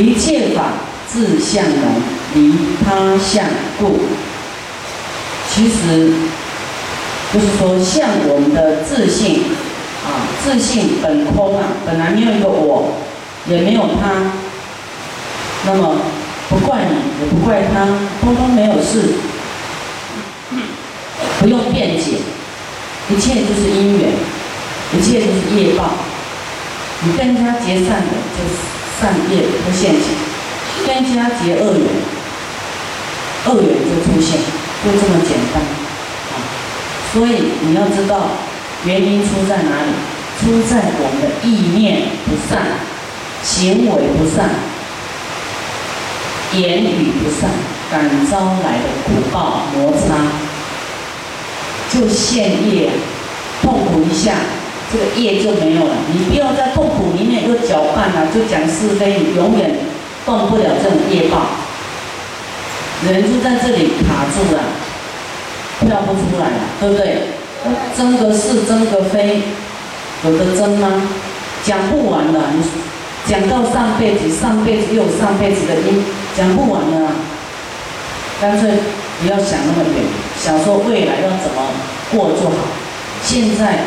一切法自相容，离他相故。其实就是说，像我们的自信啊，自信本空啊，本来没有一个我，也没有他，那么不怪你，也不怪他，通通没有事，不用辩解，一切就是因缘，一切就是业报。你跟他结善缘，就是善业不现前；冤家结恶缘，恶缘就出现，就这么简单啊！所以你要知道，原因出在哪里？出在我们的意念不善，行为不善，言语不善，感招来的苦报摩擦，就现业，痛苦一下。这个业就没有了，你不要在痛苦里面又搅拌了，就讲是非，你永远断不了这种业报。人就在这里卡住了，跳不出来了，对不对？争个是，争个非，有的争吗？讲不完的，你讲到上辈子，上辈子又上辈子的因，讲不完的。干脆不要想那么远，想说未来要怎么过就好。现在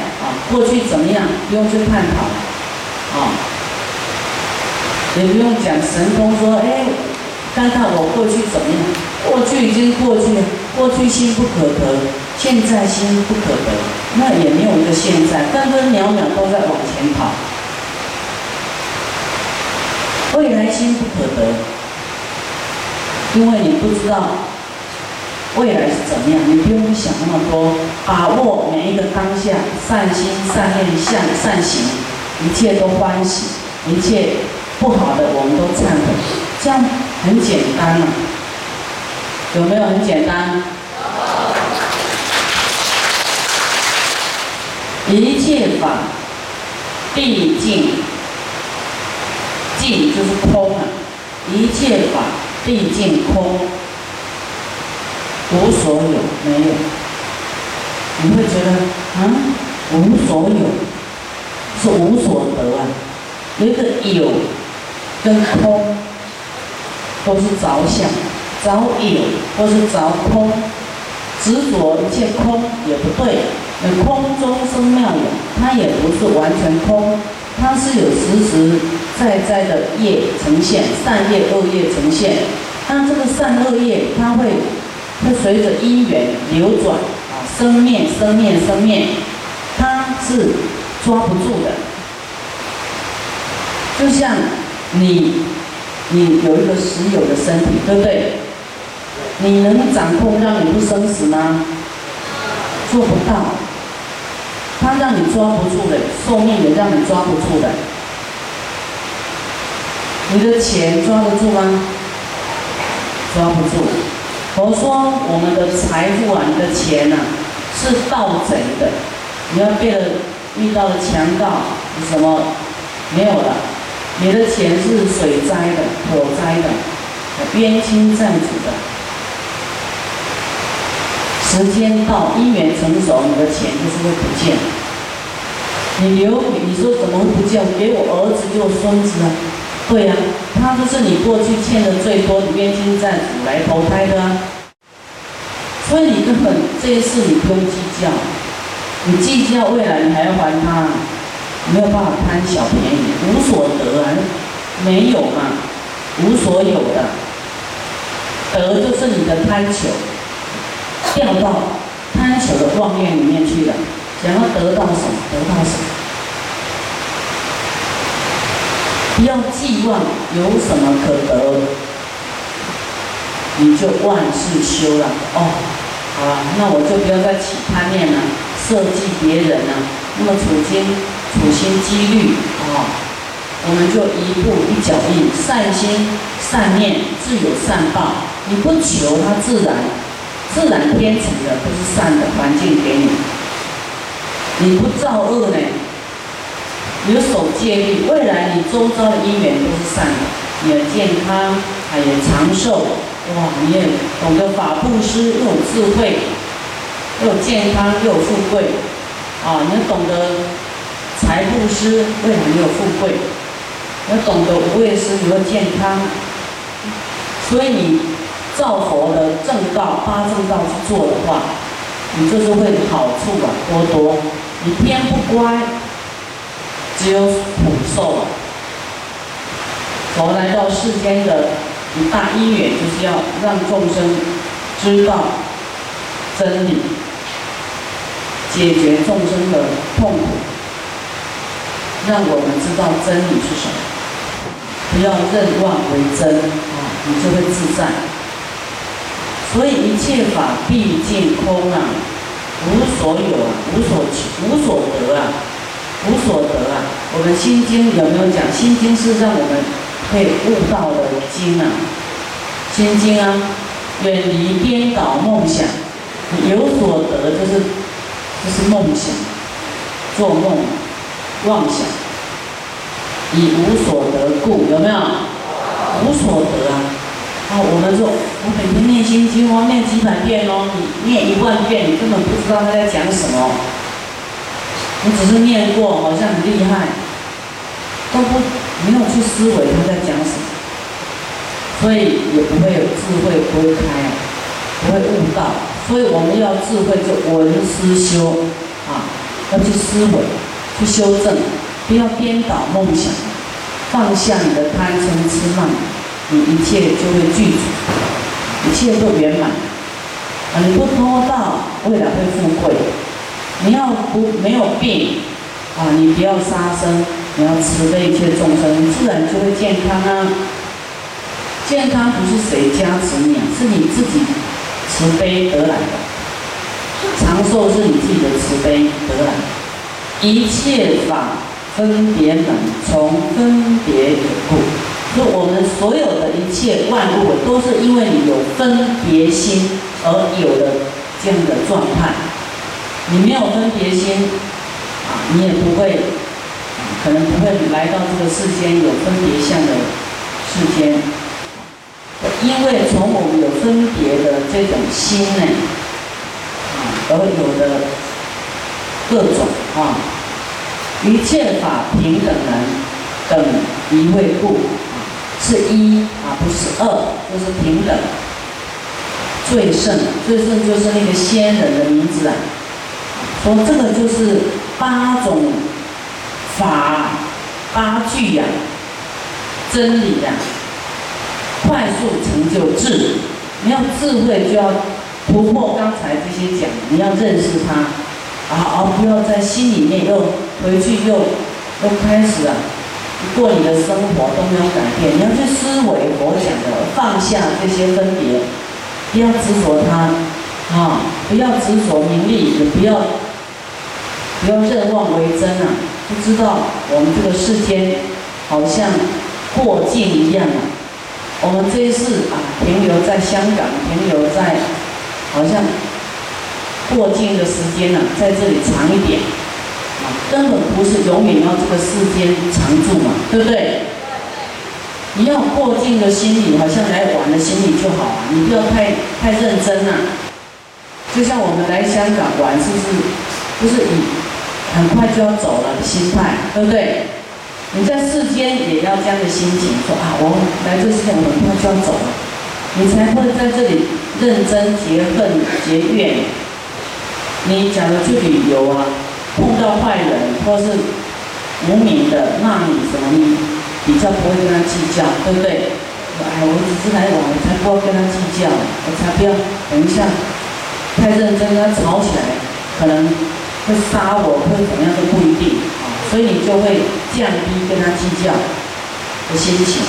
过去怎么样，不用去探讨，啊，也不用讲神通说，哎，看看我过去怎么样，过去已经过去了，过去心不可得，现在心不可得，那也没有一个现在，分分秒秒都在往前跑，未来心不可得，因为你不知道。未来是怎么样？你不用想那么多，把握每一个当下，善心、善念、向善行，一切都欢喜，一切不好的我们都忏悔，这样很简单嘛？有没有很简单？一切法毕竟尽就是空啊，一切法毕竟空。无所有，没有，你会觉得啊，无所有是无所得啊。一个有跟空都是着相，着有或是着空，执着一切空也不对。那空中生妙有，它也不是完全空，它是有实实在在的业呈现，善业恶业呈现。那这个善恶业，它会。会随着因缘流转啊，生灭、生灭、生灭，它是抓不住的。就像你，你有一个实有的身体，对不对？你能掌控让你不生死吗？做不到。它让你抓不住的，寿命也让你抓不住的。你的钱抓得住吗？抓不住。佛说我们的财富啊，你的钱呐，是盗贼的。你要变得遇到了强盗，什么没有了？你的钱是水灾的、火灾的、边侵占主的。时间到，因缘成熟，你的钱就是会不见。你留，你说怎么不见？给我儿子，给我孙子啊？对呀，他就是你过去欠的最多，你冤亲债主来投胎的啊。所以你根本这些事你不用计较，你计较未来你还要还他，没有办法贪小便宜，无所得啊，没有嘛，无所有的，得就是你的贪求，掉到贪求的妄念里面去了，想要得到什么得到什么。不不要寄望有什么可得，你就万事休了哦。好了，那我就不要再起贪念了，设计别人了。那么处心处心积虑啊，我们就一步一脚印，善心善念自有善报。你不求它自然，自然天成的都是善的环境给你。你不造恶呢？有守戒律，未来你周遭的因缘都是善的，你的健康，还有长寿，哇，你也懂得法布施，又有智慧，又有健康，又有富贵，啊，你要懂得财布施，未来你有富贵，要懂得无畏施，你会健康。所以你照佛的正道、八正道去做的话，你就是会好处啊多多。你偏不乖，只有普受。佛来到世间的一大因缘，就是要让众生知道真理，解决众生的痛苦，让我们知道真理是什么，不要认妄为真啊，你就会自在。所以一切法毕竟空啊，无所有啊，无所求，无所得啊，无所得啊。我们心经有没有讲？心经是让我们。可以悟道的经啊，心经啊，远离颠倒梦想，有所得就是就是梦想，做梦妄想，以无所得故，有没有？无所得啊！啊，我们说我每天念心经哦，念几百遍哦，你念一万遍，你根本不知道他在讲什么，你只是念过，好像很厉害，都不。没有去思维他在讲什么，所以也不会有智慧，不会开，不会悟道。所以我们要智慧，就闻思修啊，要去思维，去修正，不要颠倒梦想，放下你的贪嗔痴慢，你一切就会具足，一切都圆满。啊，你不偷盗，未来会富贵；你要不没有病，啊，你不要杀生。你要慈悲一切众生，你自然就会健康啊！健康不是谁加持你，是你自己慈悲得来的。长寿是你自己的慈悲得来。一切法分别门，从分别有故。就我们所有的一切万物，都是因为你有分别心而有的这样的状态。你没有分别心，啊，你也不会。可能不会来到这个世间有分别相的世间，因为从我们有分别的这种心呢，啊，而有的各种啊，一切法平等人等一位故，是一啊，不是二，就是平等。最胜，最胜就是那个仙人的名字啊，说这个就是八种。法八句呀，真理呀，快速成就智。你要智慧，就要突破刚才这些讲，你要认识它，啊，而不要在心里面又回去又又开始啊，过你的生活都没有改变。你要去思维我讲的，放下这些分别，不要执着它，啊，不要执着名利，也不要不要认妄为真啊。不知道我们这个世间好像过境一样啊！我们这一次啊，停留在香港，停留在好像过境的时间呢，在这里长一点啊，根本不是永远要这个世间常住嘛，对不对？你要过境的心理，好像来玩的心理就好啊，你不要太太认真啊。就像我们来香港玩，是不是？就是以。很快就要走了的，心态对不对？你在世间也要这样的心情，说啊，我来这世间，很快就要走了，你才会在这里认真结恨结怨。你假如去旅游啊，碰到坏人或是无名的骂你什么，你比较不会跟他计较，对不对？哎，我只是来玩，我才不要跟他计较，我才不要等一下太认真跟他吵起来，可能。会杀我，会怎么样都不一定啊，所以你就会降低跟他计较的心情，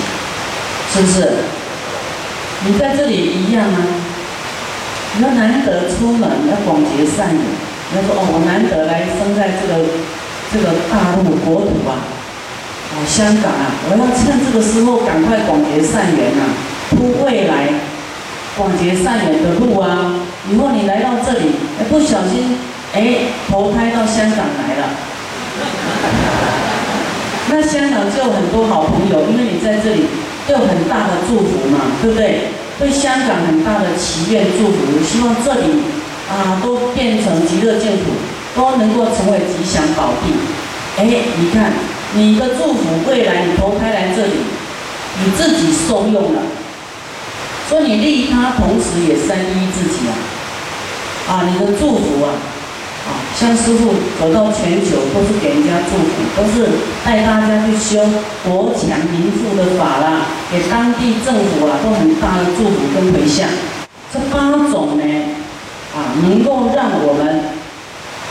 是不是？你在这里一样啊，你要难得出门，要广结善缘，你要说哦，我难得来生在这个这个大陆国土啊，哦，香港啊，我要趁这个时候赶快广结善缘啊，铺未来广结善缘的路啊，以后你来到这里，哎，不小心。哎，投胎到香港来了，那香港就有很多好朋友，因为你在这里有很大的祝福嘛，对不对？对香港很大的祈愿祝福，希望这里啊都变成极乐净土，都能够成为吉祥宝地。哎，你看你的祝福未来你投胎来这里，你自己受用了，所以你利他，同时也三利自己啊！啊，你的祝福，啊，像师傅走到全球都是给人家祝福，都是带大家去修国强民富的法啦，给当地政府啊都很大的祝福跟回向。这八种呢，啊，能够让我们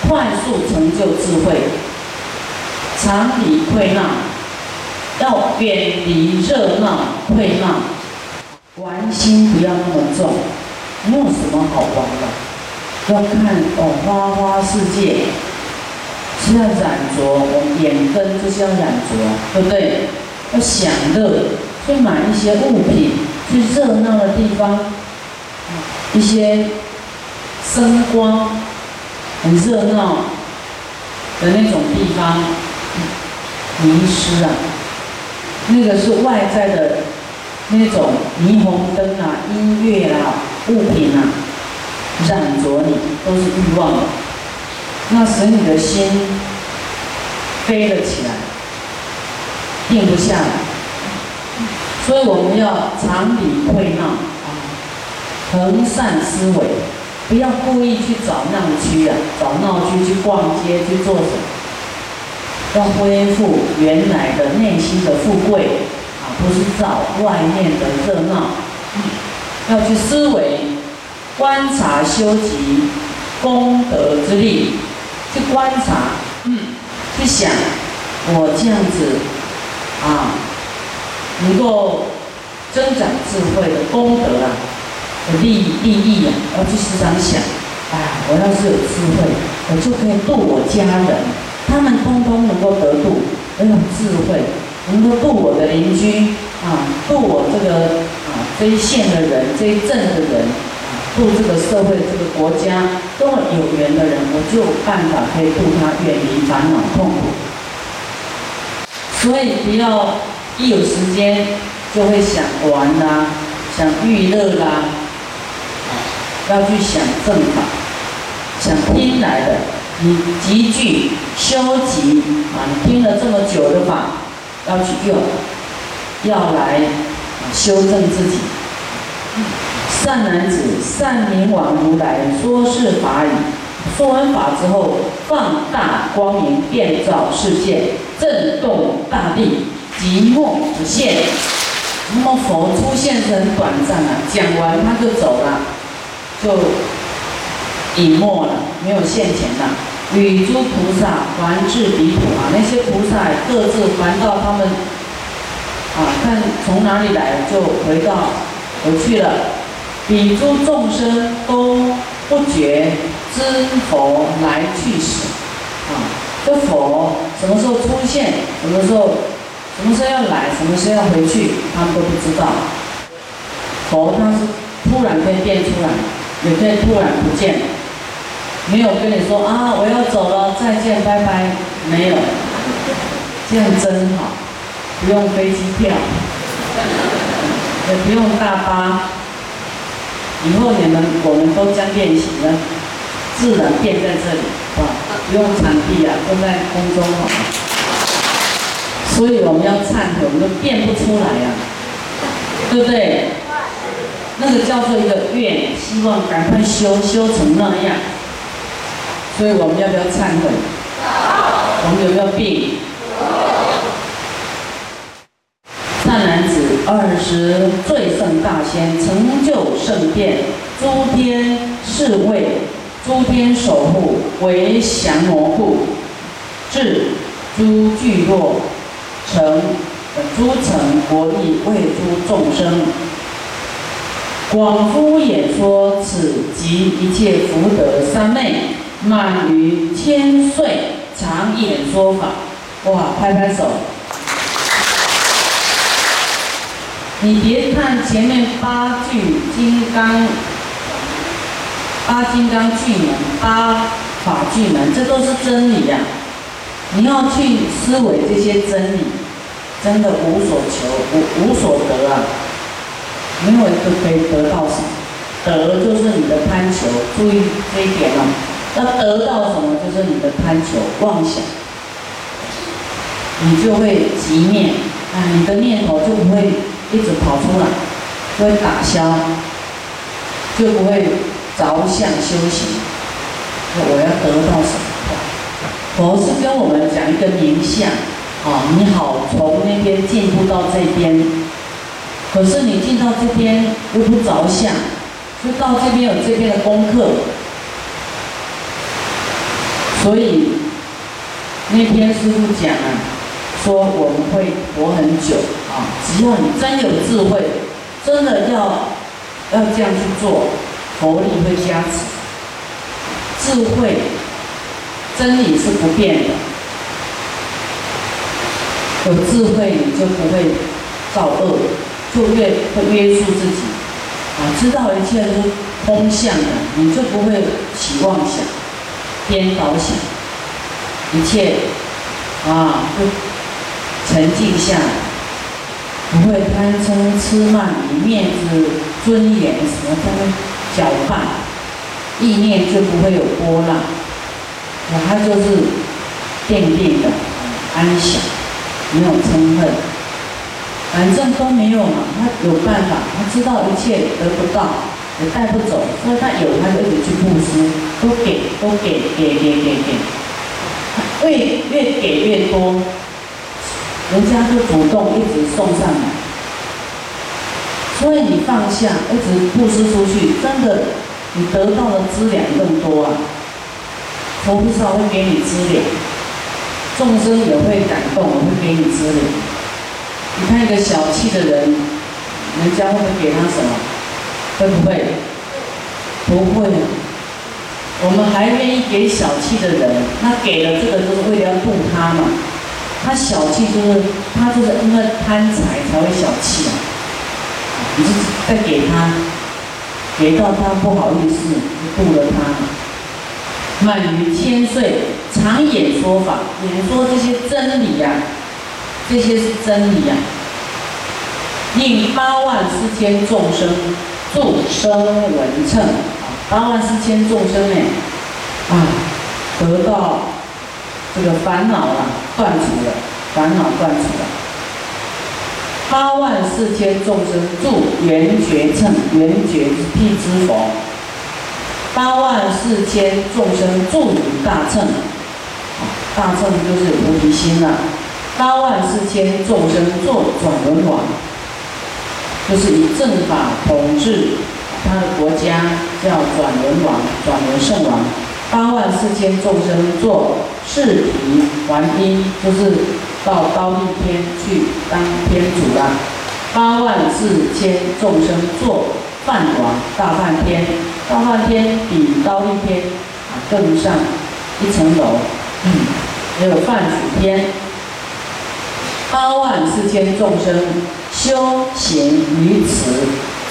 快速成就智慧。常理溃闹，要远离热闹溃闹，玩心不要那么重，没有什么好玩的。要看哦，花花世界是要染着，我们眼根就是要染着，对不对？要享乐，去买一些物品，去热闹的地方，一些声光很热闹的那种地方。迷失啊，那个是外在的那种霓虹灯啊、音乐啊、物品啊，染着你，都是欲望，那使你的心飞了起来，定不下来。所以我们要常理会闹啊，恒善思维，不要故意去找闹区啊，找闹区去逛街去做什么。要恢复原来的内心的富贵啊，不是找外面的热闹。要去思维、观察、修集功德之力，去观察，嗯，去想，我这样子啊，能够增长智慧的功德啊，的利利益啊，要去时常想，哎，我要是有智慧，我就可以度我家人。他们通通能够得度，很有智慧，能够度我的邻居啊，度我这个啊这一县的人，这一镇的人，度这个社会、这个国家，跟我有缘的人，我就有办法可以度他远离烦恼痛苦。所以不要一有时间就会想玩啦，想娱乐啦，啊，要去想正法，想听来的。你集聚修集啊，你听了这么久的法，要去用，要来修正自己。善男子，善明王如来说是法语，说完法之后，放大光明，遍照世界，震动大地，寂默不现。那么佛出现是很短暂的，讲完他就走了，就。隐没了，没有现前了。与诸菩萨还至彼土啊，那些菩萨各自还到他们啊，看从哪里来就回到回去了。彼诸众生都不觉知佛来去时啊，这佛什么时候出现，什么时候什么时候要来，什么时候要回去，他们都不知道。佛他是突然可以变出来，也可以突然不见。没有跟你说啊，我要走了，再见，拜拜。没有，这样真好，不用飞机票，也不用大巴。以后你们我们都将练习呢，自然变在这里，啊，不用场地啊，都在空中好。所以我们要忏悔，我们都变不出来呀，对不对？那个叫做一个愿，希望赶快修修成那样。所以我们要不要忏悔？我们有没有病？善男子，二十最胜大仙，成就圣殿，诸天侍卫，诸天守护，为降魔护，治诸聚落，成诸城国力，为诸众生，广敷演说此及一切福德三昧。满于千岁常演说法，哇！拍拍手。你别看前面八句金刚，八金刚句门，八法句门，这都是真理呀。你要去思维这些真理，真的无所求，无无所得啊。没有一个可以得到什么，得就是你的贪求。注意这一点啊。要得到什么，就是你的贪求妄想。你就会极念啊，你的念头就不会一直跑出来，就会打消，就不会着相修行。我要得到什么？佛是跟我们讲一个名相啊，你好从那边进步到这边，可是你进到这边又不着相，就到这边有这边的功课，所以那天师傅讲啊，说我们会活很久啊，只要你真有智慧，真的要要这样去做，佛力会加持。智慧，真理是不变的。有智慧，你就不会造恶，就越会约束自己。啊，知道一切都是空相的，你就不会起妄想、颠倒想，一切啊，就沉静下来，不会贪嗔痴慢疑、面子、尊严什么在那搅拌。意念就不会有波浪，那他就是定定的安详，没有嗔恨，反正都没有嘛。他有办法，他知道一切得不到，也带不走，所以他有他就一直去布施，都给，都给，给给给给，越越给越多，人家就主动一直送上来，所以你放下，一直布施出去，真的。你得到的资粮更多啊！佛菩萨会给你资粮，众生也会感动，会给你资粮。你看一个小气的人，人家会不会给他什么？会不会？不会。我们还愿意给小气的人，那给了这个就是为了要度他嘛。他小气就是他就是因为贪财才会小气啊。你是在给他。给到他不好意思，度了他。满于千岁，常演说法，演说这些真理呀，这些是真理呀。令八万四千众生众生闻称，八万四千众生呢，啊，得到这个烦恼啊断除了，烦恼断除了。八万四千众生住圆觉乘，圆觉之辟之佛。八万四千众生住于大乘，大乘就是菩提心了。八万四千众生做转轮王，就是以正法统治他的国家，叫转轮王、转轮圣王。八万四千众生做视频还因，就是。到高丽天去当天主了，八万四千众生做梵王大梵天，大梵天比高丽天啊更上一层楼，嗯，还有梵辅天，八万四千众生修行于此，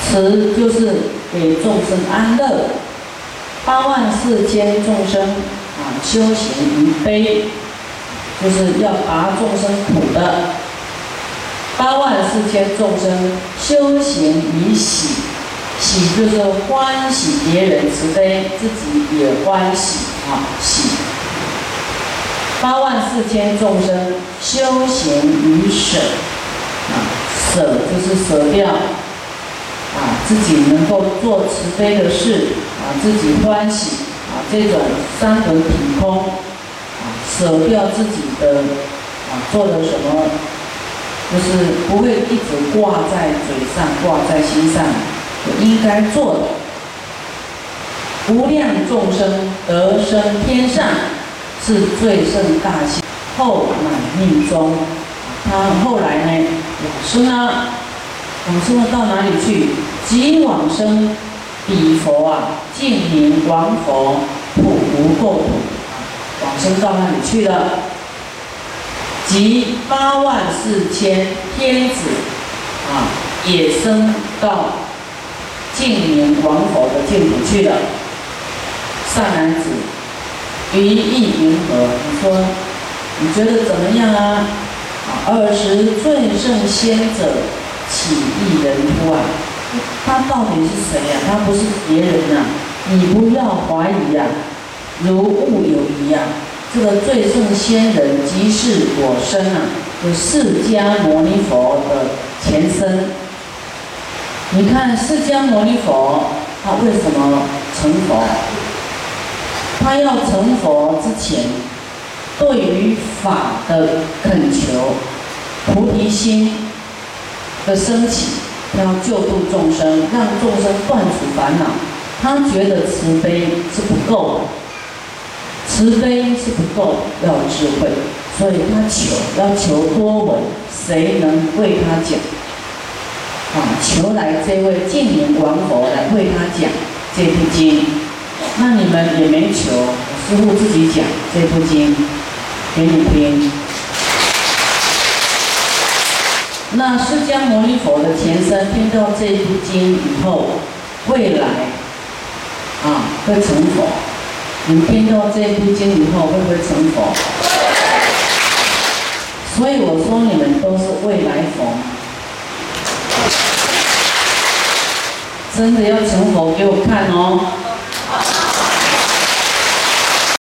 此就是给众生安乐，八万四千众生啊修行于悲。就是要拔众生苦的，八万四千众生修行于喜，喜就是欢喜别人慈悲，自己也欢喜啊喜。八万四千众生修行于舍，啊舍就是舍掉，啊自己能够做慈悲的事，啊自己欢喜，啊这种三德体空。啊舍掉自己的啊，做了什么，就是不会一直挂在嘴上、挂在心上，应该做的。无量众生得生天上，是最胜大幸。后满命中，他后来呢，往生了，往生了到哪里去？即往生彼佛啊，净明王佛，普无垢土。往生到那里去了，即八万四千天子啊，也生到净明王佛的净土去了。善男子，于意云何？你说，你觉得怎么样啊？二十最胜仙者，起一人乎啊？他到底是谁呀？他不是别人呐！你不要怀疑呀！如物有疑呀，这个最胜仙人即是我身啊。就释迦牟尼佛的前身。你看释迦牟尼佛，他为什么成佛？他要成佛之前，对于法的恳求、菩提心的升起，要救度众生，让众生断除烦恼。他觉得慈悲是不够的，慈悲是不够，要智慧，所以他求，要求多闻，谁能为他讲？啊，求来这位净明王佛来为他讲这部经。那你们也没求，师父自己讲这部经给你听。那释迦牟尼佛的前身听到这部经以后，未来啊会成佛。你听到这部经以后会不会成佛？所以我说你们都是未来佛。真的要成佛给我看哦。